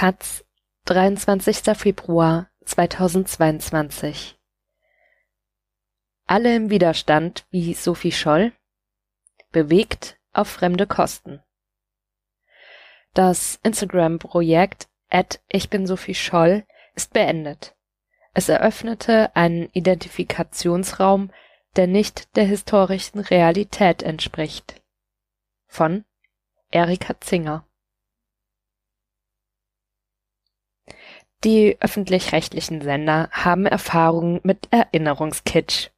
Taz, 23. Februar 2022 Alle im Widerstand wie Sophie Scholl? Bewegt auf fremde Kosten. Das Instagram-Projekt at Ich bin Sophie Scholl ist beendet. Es eröffnete einen Identifikationsraum, der nicht der historischen Realität entspricht. Von Erika Zinger Die öffentlich-rechtlichen Sender haben Erfahrung mit Erinnerungskitsch.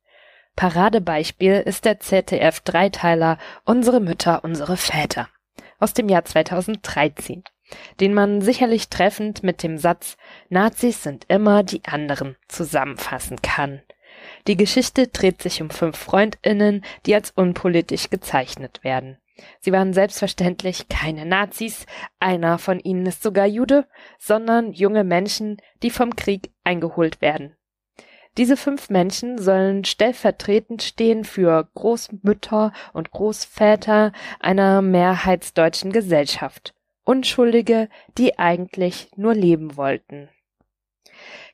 Paradebeispiel ist der ZDF-Dreiteiler Unsere Mütter, unsere Väter aus dem Jahr 2013, den man sicherlich treffend mit dem Satz Nazis sind immer die anderen zusammenfassen kann. Die Geschichte dreht sich um fünf Freundinnen, die als unpolitisch gezeichnet werden. Sie waren selbstverständlich keine Nazis, einer von ihnen ist sogar Jude, sondern junge Menschen, die vom Krieg eingeholt werden. Diese fünf Menschen sollen stellvertretend stehen für Großmütter und Großväter einer mehrheitsdeutschen Gesellschaft. Unschuldige, die eigentlich nur leben wollten.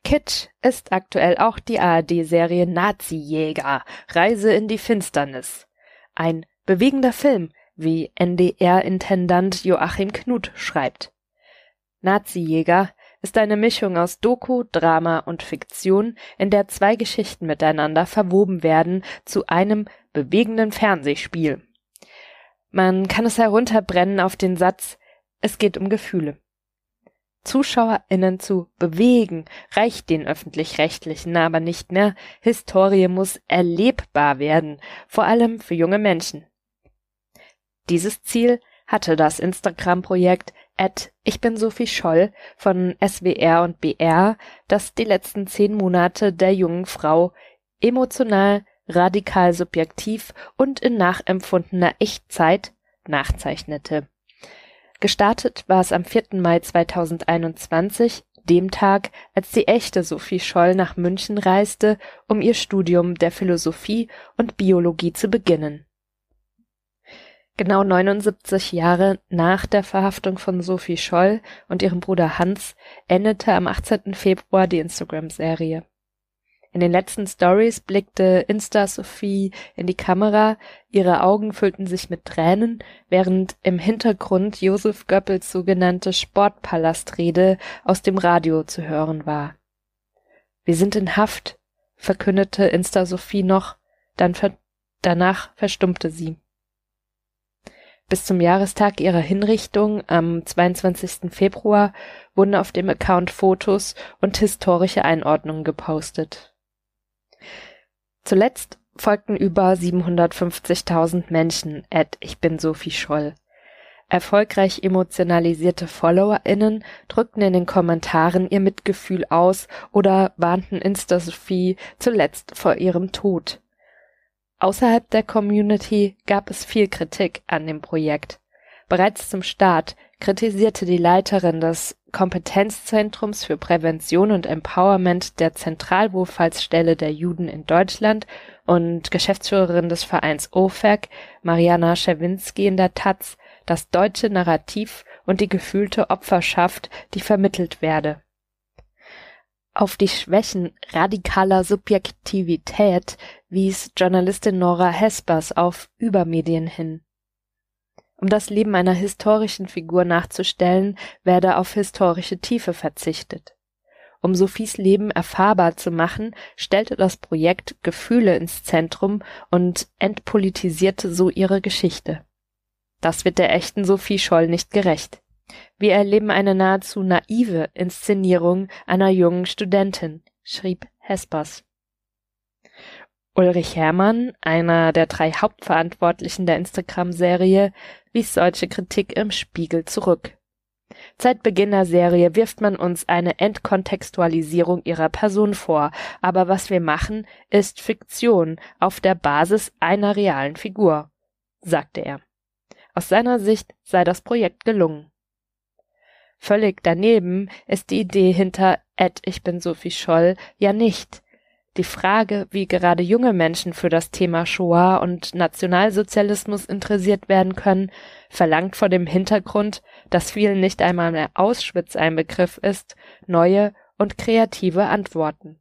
Kitsch ist aktuell auch die ARD-Serie Nazi-Jäger, Reise in die Finsternis. Ein bewegender Film, wie NDR-Intendant Joachim Knut schreibt. Nazi-Jäger ist eine Mischung aus Doku, Drama und Fiktion, in der zwei Geschichten miteinander verwoben werden zu einem bewegenden Fernsehspiel. Man kann es herunterbrennen auf den Satz, es geht um Gefühle. ZuschauerInnen zu bewegen, reicht den öffentlich-rechtlichen aber nicht mehr. Historie muss erlebbar werden, vor allem für junge Menschen. Dieses Ziel hatte das Instagram-Projekt at Ich bin Sophie Scholl von SWR und BR, das die letzten zehn Monate der jungen Frau emotional, radikal subjektiv und in nachempfundener Echtzeit nachzeichnete. Gestartet war es am 4. Mai 2021, dem Tag, als die echte Sophie Scholl nach München reiste, um ihr Studium der Philosophie und Biologie zu beginnen Genau 79 Jahre nach der Verhaftung von Sophie Scholl und ihrem Bruder Hans endete am 18. Februar die Instagram-Serie. In den letzten Stories blickte Insta-Sophie in die Kamera, ihre Augen füllten sich mit Tränen, während im Hintergrund Josef Goebbels sogenannte Sportpalastrede aus dem Radio zu hören war. Wir sind in Haft, verkündete Insta-Sophie noch, dann ver danach verstummte sie. Bis zum Jahrestag ihrer Hinrichtung am 22. Februar wurden auf dem Account Fotos und historische Einordnungen gepostet. Zuletzt folgten über 750.000 Menschen at Ich bin Sophie Scholl. Erfolgreich emotionalisierte FollowerInnen drückten in den Kommentaren ihr Mitgefühl aus oder warnten Insta-Sophie zuletzt vor ihrem Tod. Außerhalb der Community gab es viel Kritik an dem Projekt. Bereits zum Start kritisierte die Leiterin des Kompetenzzentrums für Prävention und Empowerment der Zentralwohlfahrtsstelle der Juden in Deutschland und Geschäftsführerin des Vereins OFAC, Mariana Schawinski in der Taz, das deutsche Narrativ und die gefühlte Opferschaft, die vermittelt werde auf die Schwächen radikaler Subjektivität wies Journalistin Nora Hespers auf Übermedien hin. Um das Leben einer historischen Figur nachzustellen, werde auf historische Tiefe verzichtet. Um Sophies Leben erfahrbar zu machen, stellte das Projekt Gefühle ins Zentrum und entpolitisierte so ihre Geschichte. Das wird der echten Sophie Scholl nicht gerecht. Wir erleben eine nahezu naive Inszenierung einer jungen Studentin, schrieb Hespers. Ulrich Herrmann, einer der drei Hauptverantwortlichen der Instagram-Serie, wies solche Kritik im Spiegel zurück. Seit Beginn der Serie wirft man uns eine Entkontextualisierung ihrer Person vor, aber was wir machen, ist Fiktion auf der Basis einer realen Figur, sagte er. Aus seiner Sicht sei das Projekt gelungen. Völlig daneben ist die Idee hinter Ed Ich bin Sophie Scholl ja nicht. Die Frage, wie gerade junge Menschen für das Thema Shoah und Nationalsozialismus interessiert werden können, verlangt vor dem Hintergrund, dass vielen nicht einmal mehr Auschwitz ein Begriff ist, neue und kreative Antworten.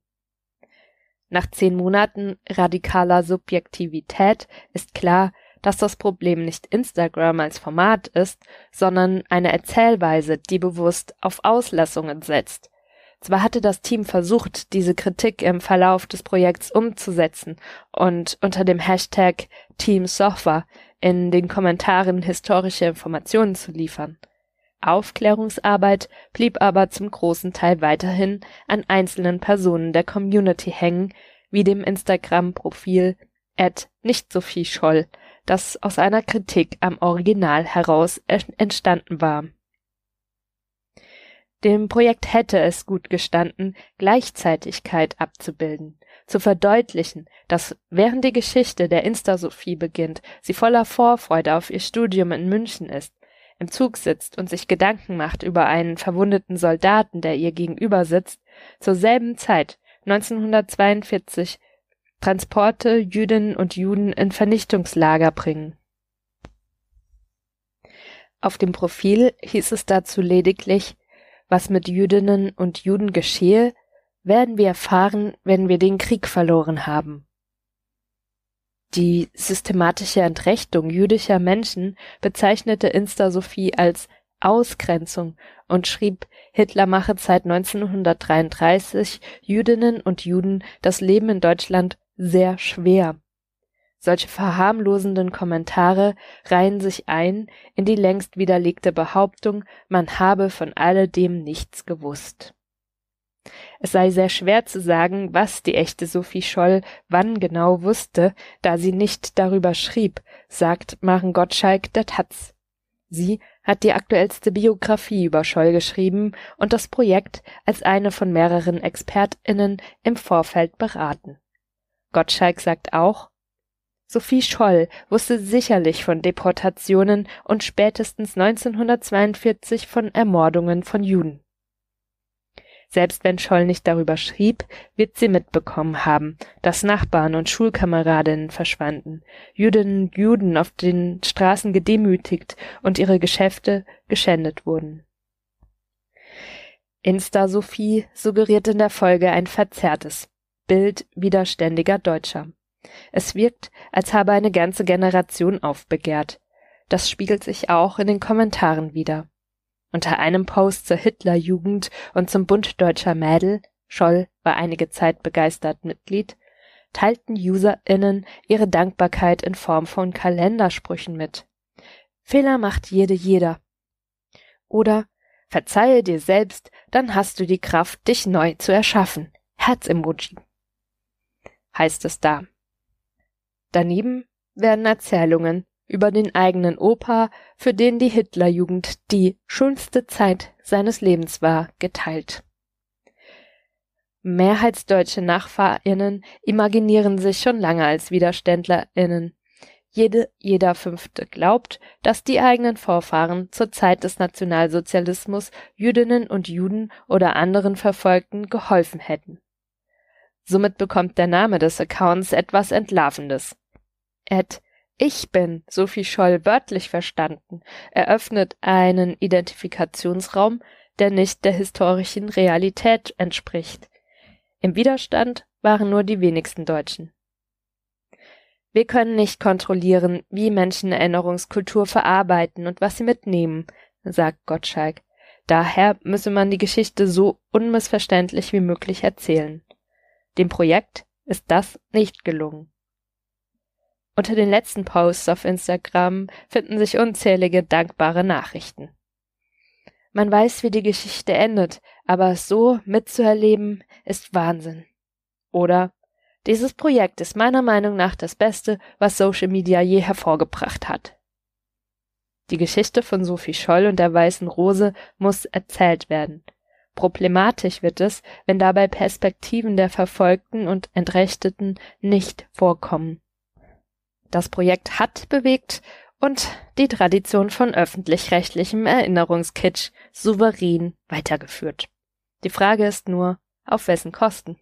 Nach zehn Monaten radikaler Subjektivität ist klar, dass das Problem nicht Instagram als Format ist, sondern eine Erzählweise, die bewusst auf Auslassungen setzt. Zwar hatte das Team versucht, diese Kritik im Verlauf des Projekts umzusetzen und unter dem Hashtag Team Software in den Kommentaren historische Informationen zu liefern. Aufklärungsarbeit blieb aber zum großen Teil weiterhin an einzelnen Personen der Community hängen, wie dem Instagram-Profil nicht Sophie Scholl, das aus einer Kritik am Original heraus entstanden war. Dem Projekt hätte es gut gestanden, Gleichzeitigkeit abzubilden, zu verdeutlichen, dass während die Geschichte der Insta-Sophie beginnt, sie voller Vorfreude auf ihr Studium in München ist, im Zug sitzt und sich Gedanken macht über einen verwundeten Soldaten, der ihr gegenüber sitzt, zur selben Zeit 1942 Transporte Jüdinnen und Juden in Vernichtungslager bringen. Auf dem Profil hieß es dazu lediglich, was mit Jüdinnen und Juden geschehe, werden wir erfahren, wenn wir den Krieg verloren haben. Die systematische Entrechtung jüdischer Menschen bezeichnete Insta-Sophie als Ausgrenzung und schrieb, Hitler mache seit 1933 Jüdinnen und Juden das Leben in Deutschland sehr schwer. Solche verharmlosenden Kommentare reihen sich ein in die längst widerlegte Behauptung, man habe von alledem nichts gewusst. Es sei sehr schwer zu sagen, was die echte Sophie Scholl wann genau wusste, da sie nicht darüber schrieb, sagt Maren Gottschalk der Taz. Sie hat die aktuellste Biografie über Scholl geschrieben und das Projekt als eine von mehreren ExpertInnen im Vorfeld beraten. Gottschalk sagt auch, Sophie Scholl wusste sicherlich von Deportationen und spätestens 1942 von Ermordungen von Juden. Selbst wenn Scholl nicht darüber schrieb, wird sie mitbekommen haben, dass Nachbarn und Schulkameradinnen verschwanden, Jüdinnen und Juden auf den Straßen gedemütigt und ihre Geschäfte geschändet wurden. Insta-Sophie suggeriert in der Folge ein verzerrtes Bild widerständiger Deutscher. Es wirkt, als habe eine ganze Generation aufbegehrt. Das spiegelt sich auch in den Kommentaren wider. Unter einem Post zur Hitlerjugend und zum Bund deutscher Mädel Scholl war einige Zeit begeistert Mitglied, teilten UserInnen ihre Dankbarkeit in Form von Kalendersprüchen mit. Fehler macht jede jeder. Oder verzeihe dir selbst, dann hast du die Kraft, dich neu zu erschaffen. Herz-Emoji. Heißt es da. Daneben werden Erzählungen über den eigenen Opa, für den die Hitlerjugend die schönste Zeit seines Lebens war, geteilt. Mehrheitsdeutsche Nachfahrinnen imaginieren sich schon lange als Widerständlerinnen. Jede, jeder Fünfte glaubt, dass die eigenen Vorfahren zur Zeit des Nationalsozialismus Jüdinnen und Juden oder anderen Verfolgten geholfen hätten. Somit bekommt der Name des Accounts etwas Entlarvendes. Ed ich bin Sophie Scholl wörtlich verstanden, eröffnet einen Identifikationsraum, der nicht der historischen Realität entspricht. Im Widerstand waren nur die wenigsten Deutschen. Wir können nicht kontrollieren, wie Menschen Erinnerungskultur verarbeiten und was sie mitnehmen, sagt Gottschalk. Daher müsse man die Geschichte so unmissverständlich wie möglich erzählen. Dem Projekt ist das nicht gelungen. Unter den letzten Posts auf Instagram finden sich unzählige dankbare Nachrichten. Man weiß, wie die Geschichte endet, aber es so mitzuerleben ist Wahnsinn. Oder dieses Projekt ist meiner Meinung nach das Beste, was Social Media je hervorgebracht hat. Die Geschichte von Sophie Scholl und der Weißen Rose muss erzählt werden. Problematisch wird es, wenn dabei Perspektiven der Verfolgten und Entrechteten nicht vorkommen. Das Projekt hat bewegt und die Tradition von öffentlich-rechtlichem Erinnerungskitsch souverän weitergeführt. Die Frage ist nur, auf wessen Kosten?